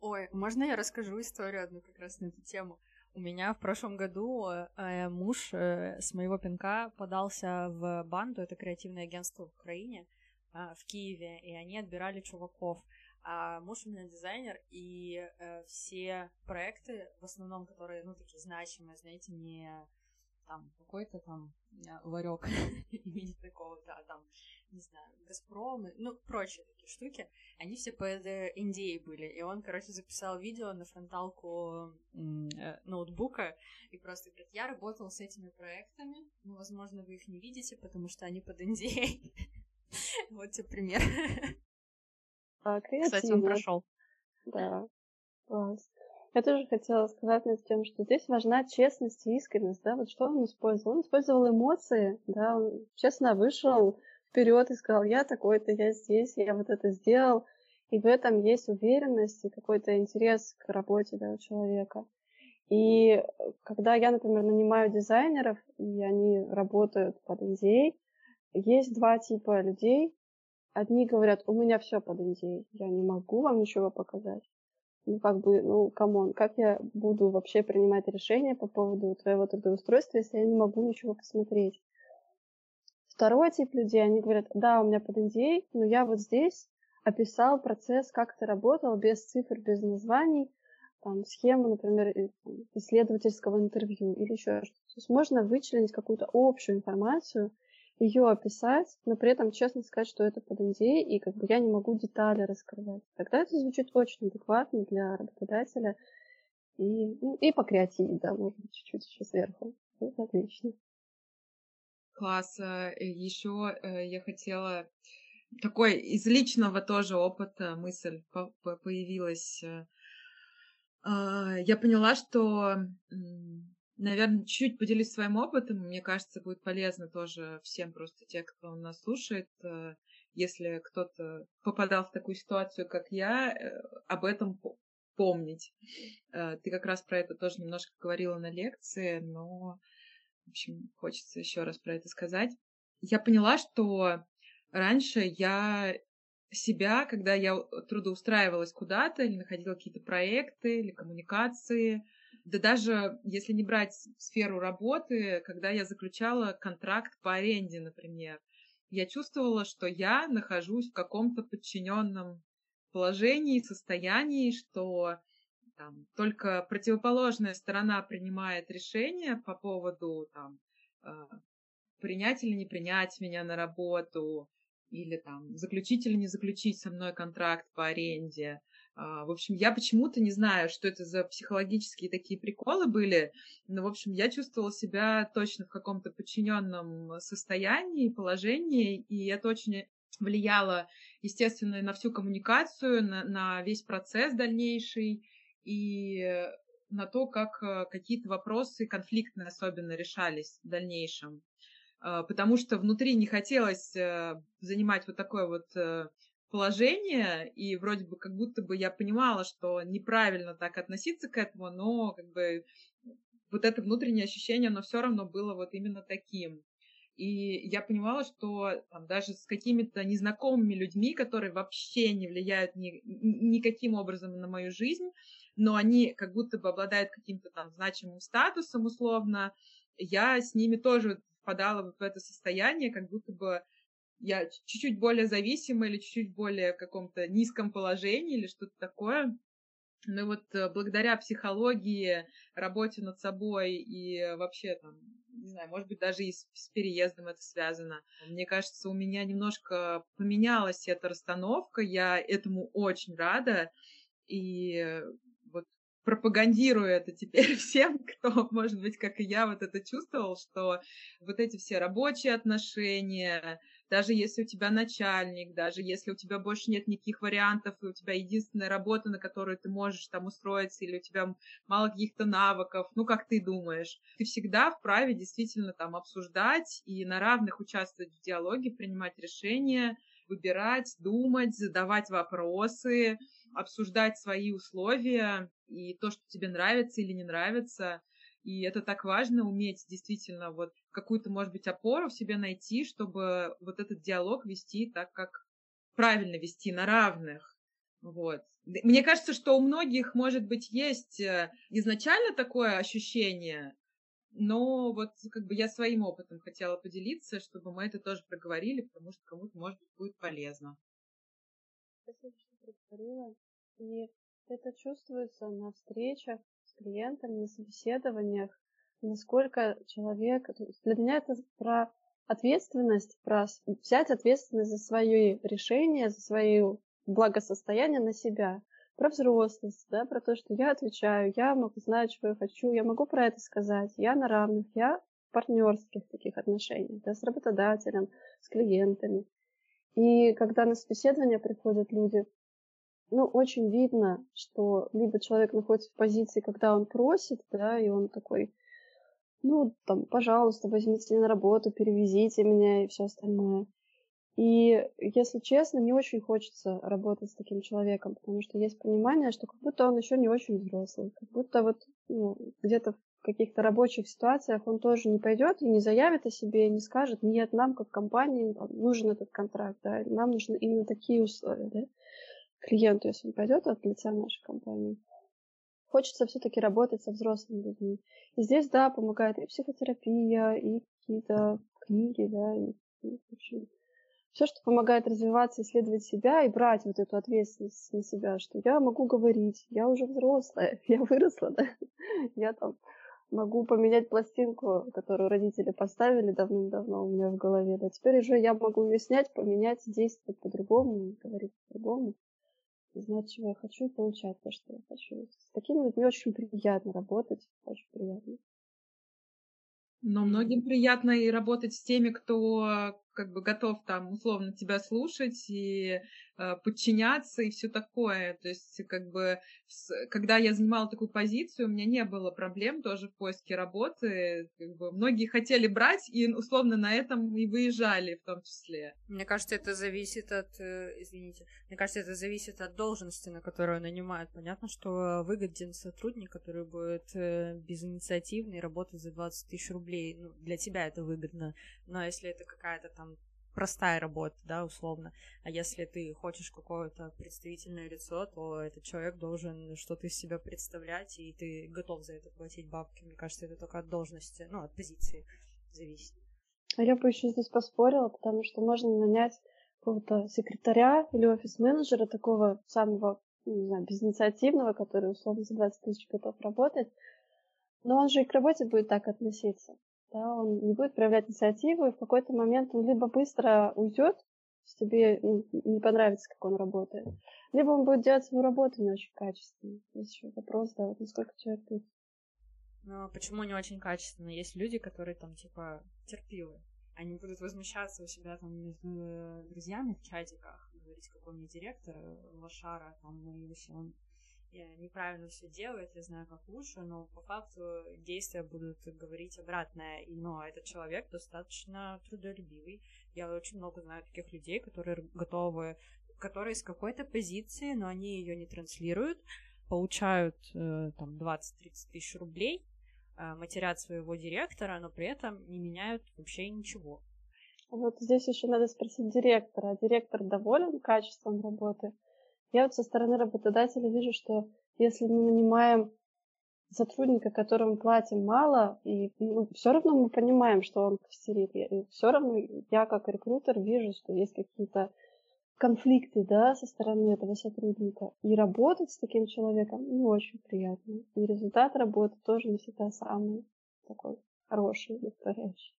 Ой, можно я расскажу историю одну как раз на эту тему? У меня в прошлом году э, муж э, с моего пинка подался в банду, это креативное агентство в Украине, э, в Киеве, и они отбирали чуваков. А муж у меня дизайнер, и э, все проекты, в основном, которые, ну, такие значимые, знаете, не там какой-то там э, ларек имени такого, да, там не знаю, Газпром, ну, прочие такие штуки, они все под Индией были. И он, короче, записал видео на фронталку э, ноутбука и просто говорит, я работал с этими проектами, ну, возможно, вы их не видите, потому что они под Индией. Вот тебе пример. А, Кстати, он прошел. Да, класс. Я тоже хотела сказать над тем, что здесь важна честность и искренность, да, вот что он использовал. Он использовал эмоции, да, он честно вышел вперед и сказал, я такой-то, я здесь, я вот это сделал. И в этом есть уверенность и какой-то интерес к работе да, у человека. И когда я, например, нанимаю дизайнеров, и они работают под NDA, есть два типа людей. Одни говорят, у меня все под NDA, я не могу вам ничего показать. Ну, как бы, ну, come on, как я буду вообще принимать решения по поводу твоего трудоустройства, если я не могу ничего посмотреть? Второй тип людей, они говорят, да, у меня под NDA, но я вот здесь описал процесс, как ты работал, без цифр, без названий, там, схему, например, исследовательского интервью или еще что-то. То есть можно вычленить какую-то общую информацию, ее описать, но при этом честно сказать, что это под NDA, и как бы я не могу детали раскрывать. Тогда это звучит очень адекватно для работодателя и, ну, и покреативить, да, может быть, чуть-чуть еще сверху. Это отлично. Класс. Э, еще э, я хотела такой из личного тоже опыта мысль появилась. Э, а, я поняла, что наверное, чуть поделюсь своим опытом. Мне кажется, будет полезно тоже всем просто те, кто нас слушает. Э, если кто-то попадал в такую ситуацию, как я, э, об этом помнить. Э, ты как раз про это тоже немножко говорила на лекции, но, в общем, хочется еще раз про это сказать. Я поняла, что раньше я себя, когда я трудоустраивалась куда-то или находила какие-то проекты или коммуникации, да даже если не брать сферу работы, когда я заключала контракт по аренде, например, я чувствовала, что я нахожусь в каком-то подчиненном положении, состоянии, что там, только противоположная сторона принимает решение по поводу там, э, принять или не принять меня на работу, или там заключить или не заключить со мной контракт по аренде. А, в общем, я почему-то не знаю, что это за психологические такие приколы были, но, в общем, я чувствовала себя точно в каком-то подчиненном состоянии, положении, и это очень влияло, естественно, на всю коммуникацию, на, на весь процесс дальнейший и на то, как э, какие-то вопросы конфликтные особенно решались в дальнейшем. А, потому что внутри не хотелось э, занимать вот такое вот э, положение, и вроде бы как будто бы я понимала, что неправильно так относиться к этому, но как бы вот это внутреннее ощущение, оно все равно было вот именно таким. И я понимала, что там, даже с какими-то незнакомыми людьми, которые вообще не влияют ни, никаким образом на мою жизнь, но они как будто бы обладают каким-то там значимым статусом условно, я с ними тоже впадала вот в это состояние, как будто бы я чуть-чуть более зависима или чуть-чуть более в каком-то низком положении или что-то такое. Ну вот э, благодаря психологии, работе над собой и вообще там, не знаю, может быть, даже и с, с переездом это связано. Мне кажется, у меня немножко поменялась эта расстановка, я этому очень рада. И вот пропагандирую это теперь всем, кто, может быть, как и я, вот это чувствовал, что вот эти все рабочие отношения, даже если у тебя начальник, даже если у тебя больше нет никаких вариантов, и у тебя единственная работа, на которую ты можешь там устроиться, или у тебя мало каких-то навыков, ну, как ты думаешь, ты всегда вправе действительно там обсуждать и на равных участвовать в диалоге, принимать решения, выбирать, думать, задавать вопросы, обсуждать свои условия и то, что тебе нравится или не нравится. И это так важно, уметь действительно вот какую-то, может быть, опору в себе найти, чтобы вот этот диалог вести так, как правильно вести, на равных. Вот. Мне кажется, что у многих, может быть, есть э, изначально такое ощущение, но вот как бы я своим опытом хотела поделиться, чтобы мы это тоже проговорили, потому что кому-то, может быть, будет полезно. Спасибо, что проговорила. И это чувствуется на встречах клиентами, на собеседованиях, насколько человек... Для меня это про ответственность, про взять ответственность за свои решения, за свое благосостояние на себя, про взрослость, да, про то, что я отвечаю, я могу знать, что я хочу, я могу про это сказать, я на равных, я в партнерских таких отношениях, да, с работодателем, с клиентами. И когда на собеседование приходят люди, ну, очень видно, что либо человек находится в позиции, когда он просит, да, и он такой, ну, там, пожалуйста, возьмите меня на работу, перевезите меня и все остальное. И, если честно, не очень хочется работать с таким человеком, потому что есть понимание, что как будто он еще не очень взрослый, как будто вот ну, где-то в каких-то рабочих ситуациях он тоже не пойдет и не заявит о себе, и не скажет, нет, нам как компании нужен этот контракт, да, нам нужны именно такие условия, да, клиенту, если он пойдет от лица нашей компании. Хочется все-таки работать со взрослыми людьми. И здесь, да, помогает и психотерапия, и какие-то книги, да, и, и в общем, все, что помогает развиваться, исследовать себя и брать вот эту ответственность на себя, что я могу говорить, я уже взрослая, я выросла, да, я там могу поменять пластинку, которую родители поставили давным-давно у меня в голове, да, теперь уже я могу ее снять, поменять, действовать по-другому, говорить по-другому, знать, чего я хочу и получать то, что я хочу. С такими людьми очень приятно работать, очень приятно. Но многим приятно и работать с теми, кто как бы готов там условно тебя слушать и э, подчиняться и все такое. То есть как бы с, когда я занимала такую позицию, у меня не было проблем тоже в поиске работы. Как бы, многие хотели брать и условно на этом и выезжали в том числе. Мне кажется, это зависит от, э, извините, мне кажется, это зависит от должности, на которую нанимают. Понятно, что выгоден сотрудник, который будет э, безинициативный, работать за 20 тысяч рублей. Ну, для тебя это выгодно. Но если это какая-то там простая работа, да, условно. А если ты хочешь какое-то представительное лицо, то этот человек должен что-то из себя представлять, и ты готов за это платить бабки. Мне кажется, это только от должности, ну, от позиции зависит. А я бы еще здесь поспорила, потому что можно нанять какого-то секретаря или офис-менеджера, такого самого, не знаю, безинициативного, который условно за 20 тысяч готов работать, но он же и к работе будет так относиться да, он не будет проявлять инициативу, и в какой-то момент он либо быстро уйдет, если тебе не понравится, как он работает, либо он будет делать свою работу не очень качественно. Есть еще вопрос, да, вот насколько человек тут. Ну, почему не очень качественно? Есть люди, которые там, типа, терпилы. Они будут возмущаться у себя там между друзьями в чатиках, говорить, какой мне директор, лошара, там, и все он неправильно все делает, я знаю, как лучше, но по факту действия будут говорить обратное. И, но этот человек достаточно трудолюбивый. Я очень много знаю таких людей, которые готовы, которые с какой-то позиции, но они ее не транслируют, получают э, там 20-30 тысяч рублей, э, матерят своего директора, но при этом не меняют вообще ничего. Вот здесь еще надо спросить директора. Директор доволен качеством работы? Я вот со стороны работодателя вижу, что если мы нанимаем сотрудника, которому платим мало, и ну, все равно мы понимаем, что он костерит. И все равно я как рекрутер вижу, что есть какие-то конфликты, да, со стороны этого сотрудника. И работать с таким человеком не очень приятно. И результат работы тоже не всегда самый такой хороший, удовлетворяющий.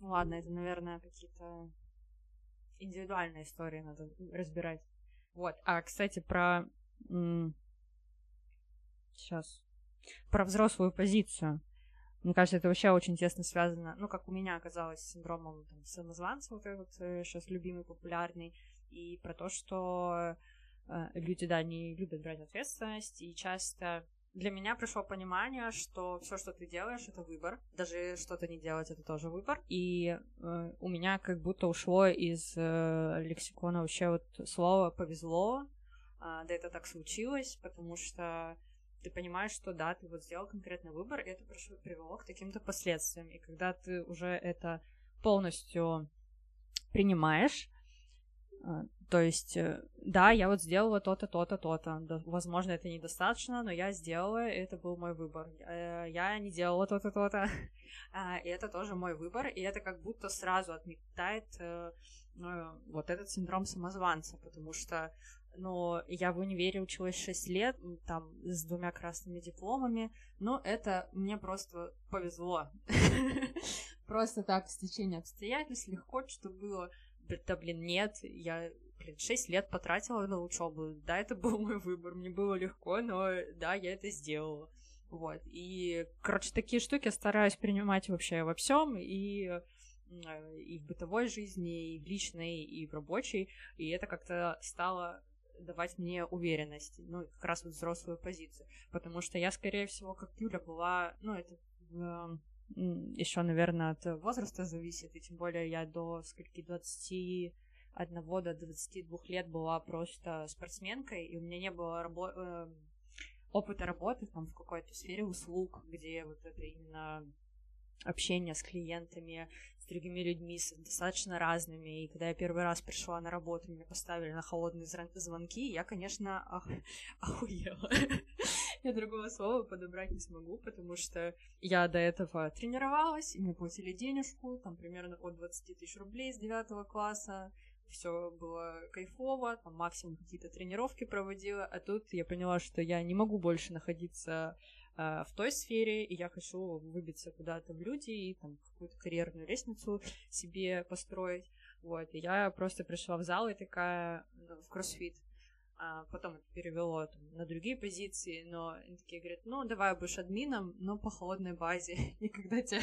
Ну ладно, это, наверное, какие-то индивидуальные истории надо разбирать. Вот. А, кстати, про... Сейчас. Про взрослую позицию. Мне кажется, это вообще очень тесно связано, ну, как у меня оказалось, с синдромом там, самозванца, вот этот сейчас любимый, популярный, и про то, что э, люди, да, не любят брать ответственность, и часто для меня пришло понимание, что все, что ты делаешь, это выбор. Даже что-то не делать, это тоже выбор. И э, у меня как будто ушло из э, лексикона вообще вот слово повезло. Э, да это так случилось, потому что ты понимаешь, что да, ты вот сделал конкретный выбор, и это привело к таким-то последствиям. И когда ты уже это полностью принимаешь, э, то есть, э, да, я вот сделала то-то, то-то, то-то. Возможно, это недостаточно, но я сделала, это был мой выбор. Э, я не делала то-то, то-то, а, и это тоже мой выбор, и это как будто сразу отметает э, вот этот синдром самозванца, потому что но я в универе училась 6 лет, там, с двумя красными дипломами, но это мне просто повезло. Просто так, стечение обстоятельств, легко что было. Да, блин, нет, я блин, 6 лет потратила на учебу. Да, это был мой выбор, мне было легко, но да, я это сделала. Вот. И, короче, такие штуки стараюсь принимать вообще во всем и и в бытовой жизни, и в личной, и в рабочей, и это как-то стало давать мне уверенность, ну, как раз вот взрослую позицию, потому что я, скорее всего, как Юля была, ну, это э, еще, наверное, от возраста зависит, и тем более я до скольки 20 одного до 22 лет была просто спортсменкой, и у меня не было рабо- э, опыта работы там в какой-то сфере услуг, где вот это именно общение с клиентами, с другими людьми, с достаточно разными. И когда я первый раз пришла на работу, меня поставили на холодные звонки, я, конечно, ох... охуела. Я другого слова подобрать не смогу, потому что я до этого тренировалась, и мне платили денежку, там примерно от 20 тысяч рублей с 9 класса. Все было кайфово, там максимум какие-то тренировки проводила, а тут я поняла, что я не могу больше находиться э, в той сфере, и я хочу выбиться куда-то в люди и там какую-то карьерную лестницу себе построить. Вот, и я просто пришла в зал и такая ну, в кроссфит а потом это перевело там, на другие позиции, но они такие говорят, ну, давай будешь админом, но по холодной базе. И когда тебя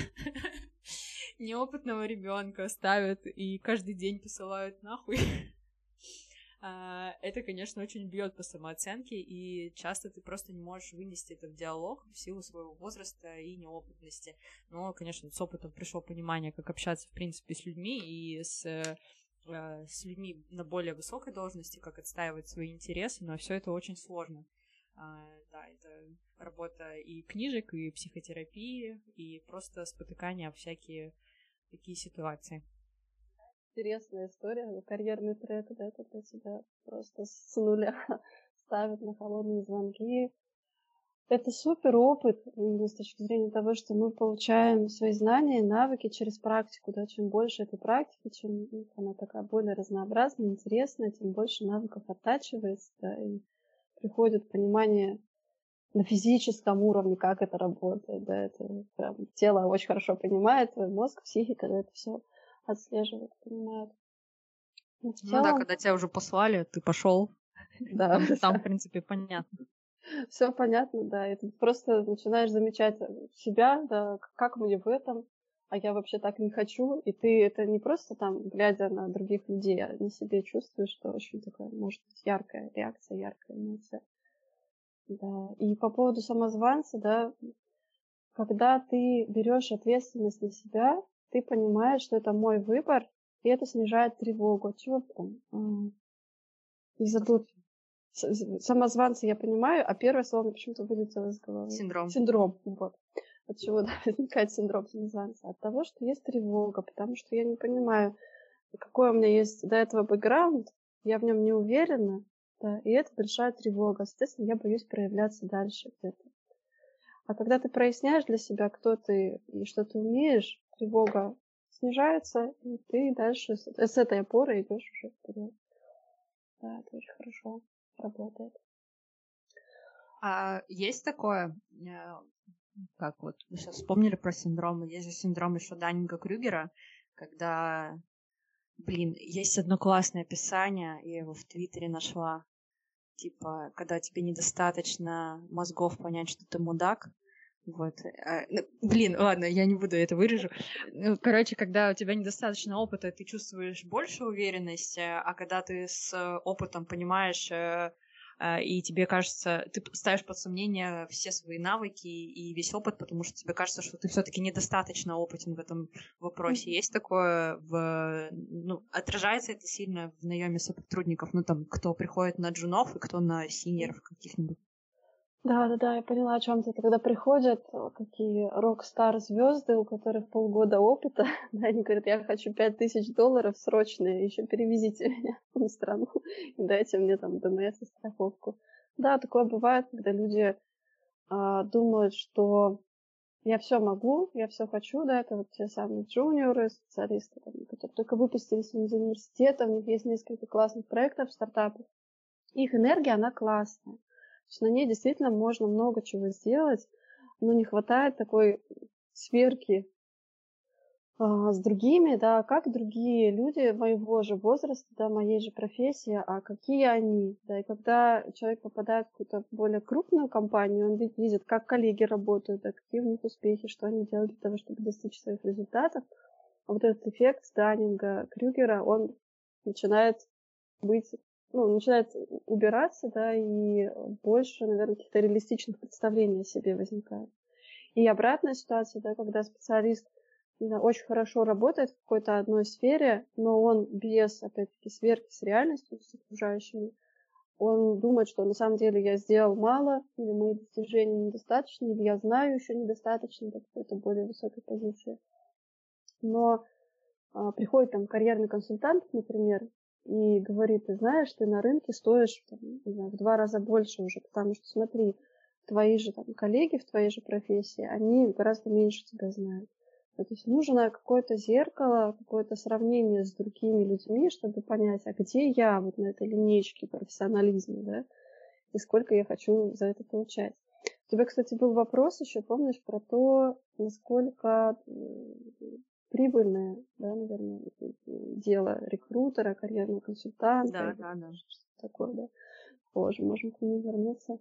неопытного ребенка ставят и каждый день посылают нахуй, а, это, конечно, очень бьет по самооценке, и часто ты просто не можешь вынести это в диалог в силу своего возраста и неопытности. Но, конечно, с опытом пришло понимание, как общаться, в принципе, с людьми и с Э, с людьми на более высокой должности, как отстаивать свои интересы, но все это очень сложно. А, да, это работа и книжек, и психотерапии, и просто спотыкание об всякие такие ситуации. Интересная история, карьерный трек, да, когда тебя просто с нуля ставят на холодные звонки, это супер опыт с точки зрения того, что мы получаем свои знания и навыки через практику. Да? Чем больше этой практики, чем ну, она такая более разнообразная, интересная, тем больше навыков оттачивается, да, и приходит понимание на физическом уровне, как это работает. Да, это прям тело очень хорошо понимает, твой мозг, психика, да, это все отслеживает, понимает. Ну, целом... ну да, когда тебя уже послали, ты пошел. Да. Там, там, в принципе, понятно. Все понятно, да. И ты просто начинаешь замечать себя, да, как мне в этом, а я вообще так не хочу. И ты это не просто там, глядя на других людей, а на себе чувствуешь, что очень такая, может быть, яркая реакция, яркая эмоция. Да. И по поводу самозванца, да, когда ты берешь ответственность на себя, ты понимаешь, что это мой выбор, и это снижает тревогу. Чего там? А, и забыл самозванцы я понимаю, а первое слово почему-то вылетело из головы. Синдром. Синдром, вот. От чего да, возникает синдром самозванца? От того, что есть тревога, потому что я не понимаю, какой у меня есть до этого бэкграунд, я в нем не уверена, да, и это большая тревога. Соответственно, я боюсь проявляться дальше где-то. А когда ты проясняешь для себя, кто ты и что ты умеешь, тревога снижается, и ты дальше с, с этой опорой идешь уже вперед. Да, это очень хорошо работает. А есть такое, э, как вот, вы сейчас вспомнили про синдром, есть же синдром еще Даннинга Крюгера, когда, блин, есть одно классное описание, я его в Твиттере нашла, типа, когда тебе недостаточно мозгов понять, что ты мудак, вот. А, ну, блин, ладно, я не буду это вырежу. Ну, короче, когда у тебя недостаточно опыта, ты чувствуешь больше уверенности, а когда ты с опытом понимаешь э, э, и тебе кажется, ты ставишь под сомнение все свои навыки и весь опыт, потому что тебе кажется, что ты все-таки недостаточно опытен в этом вопросе. Есть такое в, ну, отражается это сильно в наеме сотрудников, ну там, кто приходит на джунов и кто на синеров каких-нибудь. Да, да, да, я поняла, о чем ты. Когда приходят э, какие рок-стар звезды, у которых полгода опыта, да, они говорят, я хочу пять тысяч долларов срочно, еще перевезите меня в страну и дайте мне там ДМС и страховку. Да, такое бывает, когда люди а, думают, что я все могу, я все хочу, да, это вот те самые джуниоры, специалисты, там, которые только выпустились из университета, у них есть несколько классных проектов, стартапов. Их энергия, она классная есть на ней действительно можно много чего сделать, но не хватает такой сверки а, с другими, да, как другие люди моего же возраста, да, моей же профессии, а какие они, да, и когда человек попадает в какую-то более крупную компанию, он видит, как коллеги работают, да, какие у них успехи, что они делают для того, чтобы достичь своих результатов, а вот этот эффект Станинга, Крюгера, он начинает быть ну, начинает убираться, да, и больше, наверное, каких-то реалистичных представлений о себе возникает. И обратная ситуация, да, когда специалист да, очень хорошо работает в какой-то одной сфере, но он без, опять-таки, сверки с реальностью, с окружающими, он думает, что на самом деле я сделал мало, или мои достижения недостаточны, или я знаю еще недостаточно до какой-то более высокой позиции. Но а, приходит там карьерный консультант, например, и говорит, ты знаешь, ты на рынке стоишь там, не знаю, в два раза больше уже, потому что смотри, твои же там коллеги в твоей же профессии, они гораздо меньше тебя знают. То есть нужно какое-то зеркало, какое-то сравнение с другими людьми, чтобы понять, а где я вот на этой линейке профессионализма, да, и сколько я хочу за это получать. У тебя, кстати, был вопрос еще, помнишь, про то, насколько прибыльное, да, наверное, дело рекрутера, карьерного консультанта. Да, да, да. Такое, да. Позже можем к нему вернуться.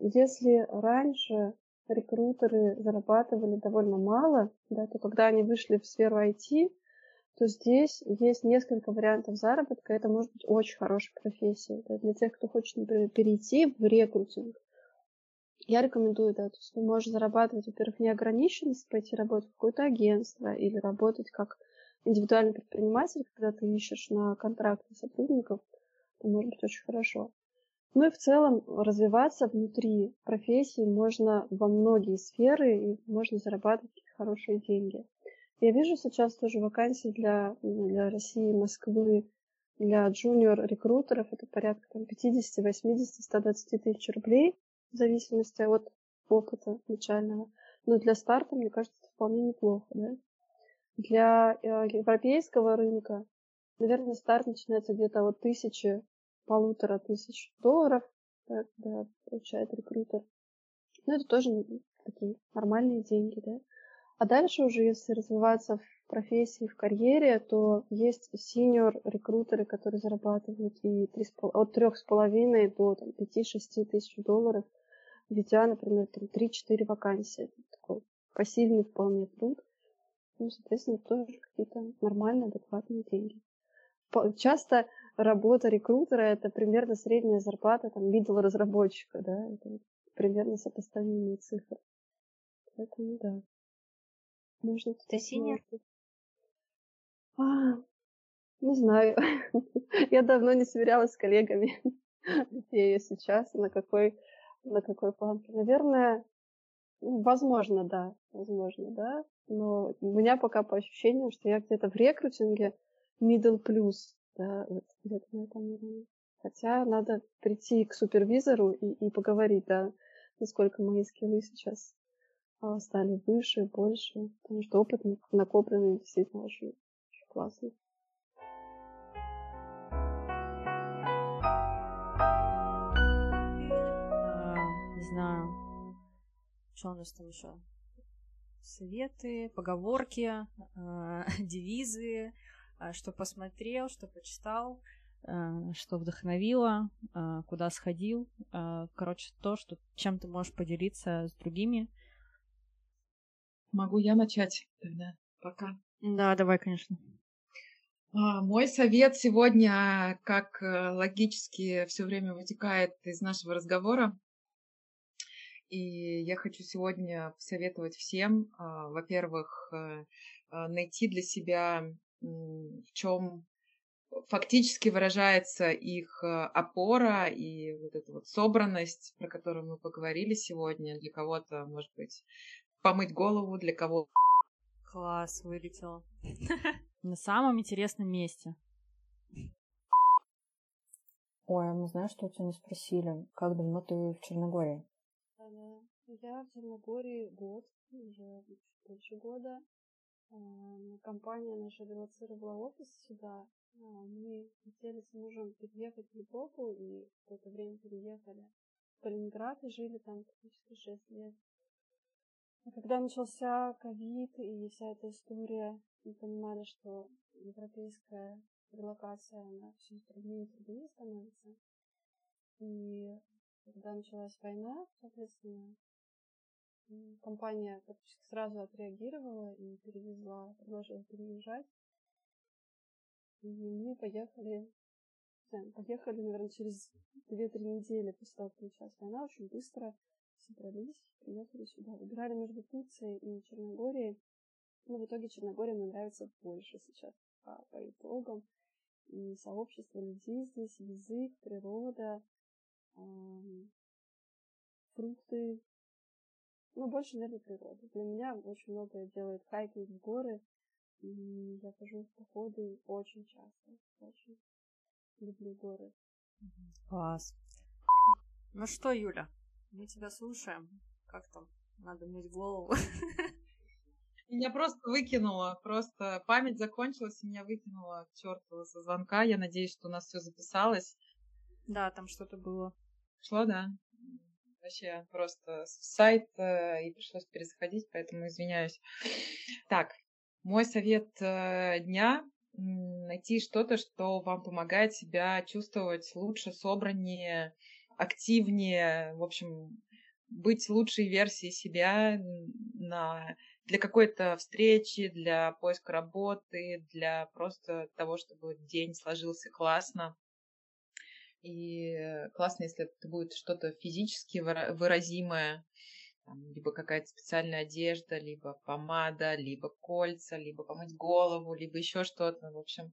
Если раньше рекрутеры зарабатывали довольно мало, да, то когда они вышли в сферу IT, то здесь есть несколько вариантов заработка. Это может быть очень хорошая профессия. Да, для тех, кто хочет, например, перейти в рекрутинг, я рекомендую, да, то есть ты можешь зарабатывать, во-первых, неограниченность, пойти работать в какое-то агентство или работать как индивидуальный предприниматель, когда ты ищешь на контракты сотрудников, это может быть очень хорошо. Ну и в целом развиваться внутри профессии можно во многие сферы и можно зарабатывать хорошие деньги. Я вижу сейчас тоже вакансии для, для России, Москвы, для джуниор-рекрутеров. Это порядка там, 50, 80, 120 тысяч рублей в зависимости от опыта начального. Но для старта, мне кажется, это вполне неплохо. Да? Для э, европейского рынка, наверное, старт начинается где-то от тысячи полутора тысяч долларов, да, когда получает рекрутер. Ну, это тоже такие нормальные деньги, да. А дальше уже, если развиваться в профессии, в карьере, то есть синьор рекрутеры, которые зарабатывают и 3, от трех с половиной до там, 5-6 тысяч долларов, ведя, например, там, 3-4 вакансии. Такой пассивный вполне труд. Ну, соответственно, тоже какие-то нормальные, адекватные деньги. Часто работа рекрутера это примерно средняя зарплата там middle разработчика, да, это примерно сопоставимые цифры. Поэтому да. Можно Ты синер? А, не знаю. Я давно не сверялась с коллегами, где я сейчас, на какой, на какой планке. Наверное, ну, возможно, да, возможно, да. Но у меня пока по ощущениям, что я где-то в рекрутинге middle plus, да, вот где-то на этом уровне. Хотя надо прийти к супервизору и, и поговорить, да, насколько мои скиллы сейчас а, стали выше, больше, потому что опыт накопленный действительно очень, очень классный. Знаю, что у нас там еще? Советы, поговорки, э, девизы, а, что посмотрел, что почитал, а, что вдохновило, а, куда сходил. Короче, то, что, чем ты можешь поделиться с другими. Могу я начать тогда? Пока. Да, давай, конечно. Мой совет сегодня, как э, логически все время вытекает из нашего разговора, и я хочу сегодня посоветовать всем, во-первых, э, найти для себя в чем фактически выражается их э, опора и вот эта вот собранность, про которую мы поговорили сегодня. Для кого-то, может быть, помыть голову, для кого Класс, вылетела. На самом интересном месте. Ой, а мы знаешь, что у тебя не спросили? Как давно ты в Черногории? Я в Черногории год, уже больше года. Эм, компания наша релацировала офис сюда. А, мы хотели с мужем переехать в Европу и какое-то время переехали в Калининград и жили там практически 6 лет. А когда начался ковид и вся эта история, мы понимали, что европейская релокация, она все труднее и труднее становится. И когда началась война, соответственно, компания практически сразу отреагировала и перевезла, предложила переезжать. И мы поехали, знаю, поехали, наверное, через 2-3 недели после того, как началась война, очень быстро собрались, приехали сюда. Выбирали между Турцией и Черногорией. Но в итоге Черногория мне нравится больше сейчас по, по итогам. И сообщество людей здесь, язык, природа, фрукты, ну, больше, наверное, природа. Для меня очень многое делает хайкинг в горы, и я хожу в походы очень часто. Очень люблю горы. Класс. Ну что, Юля, Мы тебя слушаем. Как там? Надо мыть голову. Меня просто выкинуло, просто память закончилась, и меня выкинуло к черту со звонка. Я надеюсь, что у нас все записалось. Да, там что-то было. Шло, да? Вообще просто сайт, э, и пришлось перезаходить, поэтому извиняюсь. Так, мой совет э, дня найти что-то, что вам помогает себя чувствовать лучше, собраннее, активнее, в общем, быть лучшей версией себя на, для какой-то встречи, для поиска работы, для просто того, чтобы день сложился классно. И классно, если это будет что-то физически выразимое, там, либо какая-то специальная одежда, либо помада, либо кольца, либо помыть голову, либо еще что-то. В общем,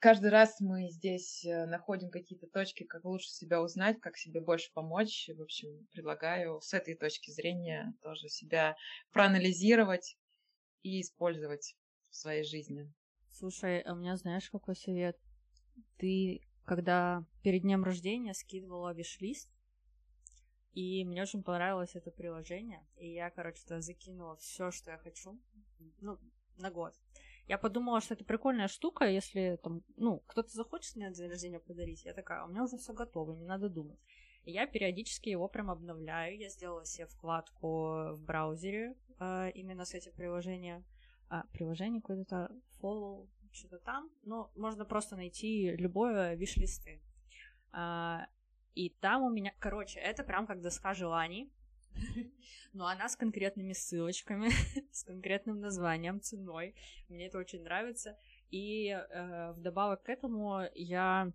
каждый раз мы здесь э, находим какие-то точки, как лучше себя узнать, как себе больше помочь. В общем, предлагаю с этой точки зрения тоже себя проанализировать и использовать в своей жизни. Слушай, а у меня знаешь, какой совет? Ты, когда перед днем рождения скидывала виш-лист, и мне очень понравилось это приложение, и я, короче, туда закинула все, что я хочу, ну, на год. Я подумала, что это прикольная штука, если там, ну, кто-то захочет мне на день рождения подарить, я такая, «А у меня уже все готово, не надо думать. И я периодически его прям обновляю. Я сделала себе вкладку в браузере э, именно с этим приложением. А, приложение какое-то follow, что-то там. Но можно просто найти любое виш-листы. А, и там у меня, короче, это прям как доска желаний. Но она с конкретными ссылочками, с конкретным названием, ценой. Мне это очень нравится. И э, вдобавок к этому я...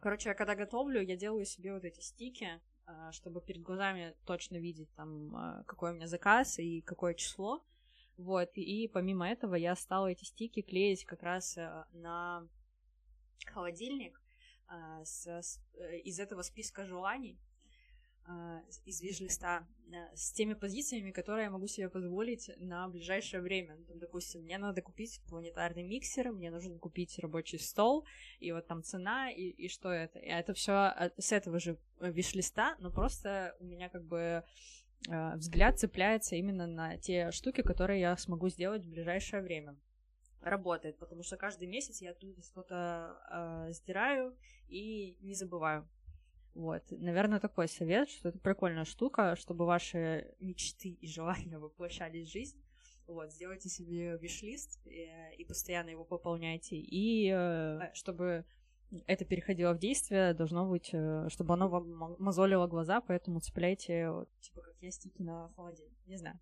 Короче, я когда готовлю, я делаю себе вот эти стики, э, чтобы перед глазами точно видеть, там, э, какой у меня заказ и какое число. Вот, и, помимо этого я стала эти стики клеить как раз э, на холодильник э, с, с, э, из этого списка желаний а, из виш-листа с теми позициями, которые я могу себе позволить на ближайшее время. Ну, там, допустим, мне надо купить планетарный миксер, мне нужно купить рабочий стол, и вот там цена, и, и что это. И это все с этого же виш-листа, но просто у меня как бы а, взгляд цепляется именно на те штуки, которые я смогу сделать в ближайшее время работает, потому что каждый месяц я оттуда что-то э, сдираю и не забываю. Вот, наверное, такой совет, что это прикольная штука, чтобы ваши мечты и желания воплощались в жизнь. Вот, сделайте себе виш-лист и, э, и постоянно его пополняйте. И э, чтобы это переходило в действие, должно быть, э, чтобы оно вам мозолило глаза, поэтому цепляйте, вот, типа, я, стики на холодильник. Не знаю.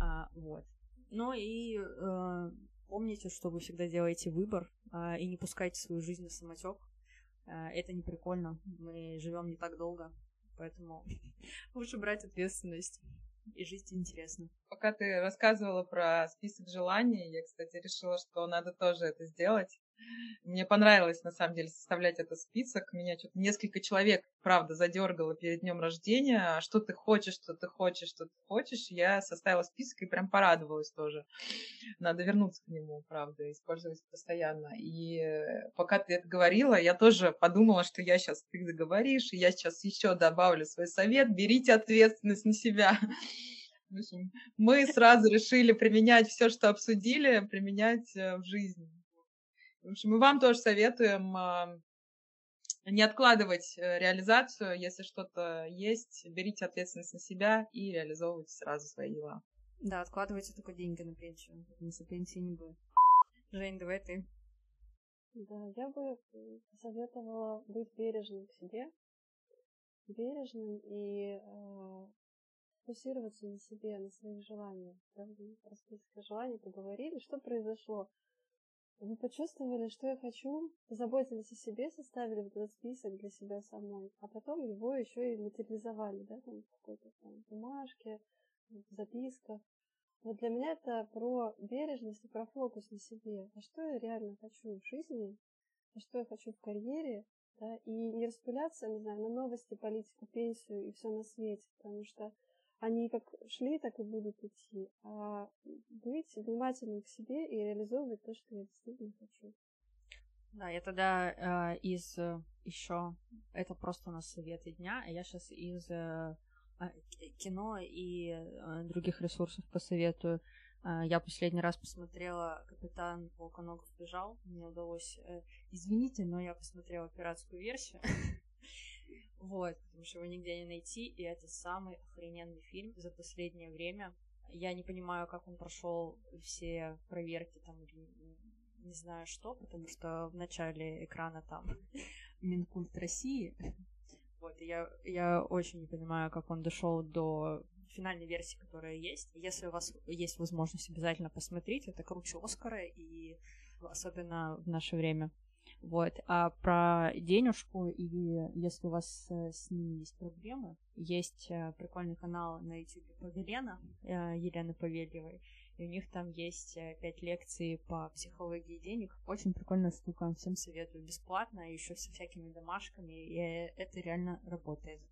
А, вот. Ну и э, помните, что вы всегда делаете выбор э, и не пускайте свою жизнь на самотек. А, это не прикольно. Мы живем не так долго, поэтому лучше брать ответственность. И жить интересно. Пока ты рассказывала про список желаний, я, кстати, решила, что надо тоже это сделать. Мне понравилось, на самом деле, составлять этот список. Меня что-то несколько человек, правда, задергало перед днем рождения. Что ты хочешь, что ты хочешь, что ты хочешь. Я составила список и прям порадовалась тоже. Надо вернуться к нему, правда, использовать постоянно. И пока ты это говорила, я тоже подумала, что я сейчас, ты заговоришь, и я сейчас еще добавлю свой совет. Берите ответственность на себя. Мы сразу решили применять все, что обсудили, применять э, в жизни. В общем, мы вам тоже советуем а, не откладывать э, реализацию. Если что-то есть, берите ответственность на себя и реализовывайте сразу свои дела. Да, откладывайте только деньги на пенсию, потому что пенсии не будет. Жень, давай ты. Да, я бы посоветовала быть бережным к себе, бережным и э, фокусироваться на себе, на своих желаниях. Да, про список желаний поговорили. Что произошло? Вы почувствовали, что я хочу, позаботились о себе, составили вот этот список для себя самой, а потом его еще и материализовали, да, там в какой-то там бумажке, в записках. Вот для меня это про бережность и про фокус на себе. А что я реально хочу в жизни, а что я хочу в карьере, да, и не распыляться, не знаю, на новости, политику, пенсию и все на свете, потому что они как шли, так и будут идти, а быть внимательным к себе и реализовывать то, что я действительно хочу. Да, я тогда э, из э, еще это просто у нас советы дня, а я сейчас из э, а, кино и а, других ресурсов посоветую. А, я последний раз посмотрела «Капитан Волконогов бежал». Мне удалось... Э, извините, но я посмотрела пиратскую версию. Вот, потому что его нигде не найти, и это самый охрененный фильм за последнее время. Я не понимаю, как он прошел все проверки там, не знаю что, потому что в начале экрана там Минкульт России. Вот, и я, я очень не понимаю, как он дошел до финальной версии, которая есть. Если у вас есть возможность, обязательно посмотреть. Это круче Оскара, и особенно в наше время. Вот. А про денежку, и если у вас э, с ними есть проблемы, есть э, прикольный канал на YouTube Павелена, э, Елены Павельевой, и у них там есть пять лекций по психологии денег. Очень прикольная штука, всем советую. Бесплатно, еще со всякими домашками, и это реально работает.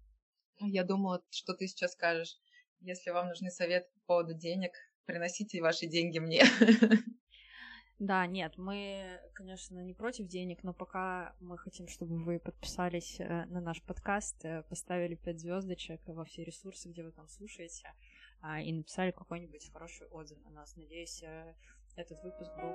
Я думала, что ты сейчас скажешь. Если вам нужны советы по поводу денег, приносите ваши деньги мне. Да, нет, мы, конечно, не против денег, но пока мы хотим, чтобы вы подписались э, на наш подкаст, э, поставили пять звездочек во все ресурсы, где вы там слушаете, а, и написали какой-нибудь хороший отзыв на нас. Надеюсь, э, этот выпуск был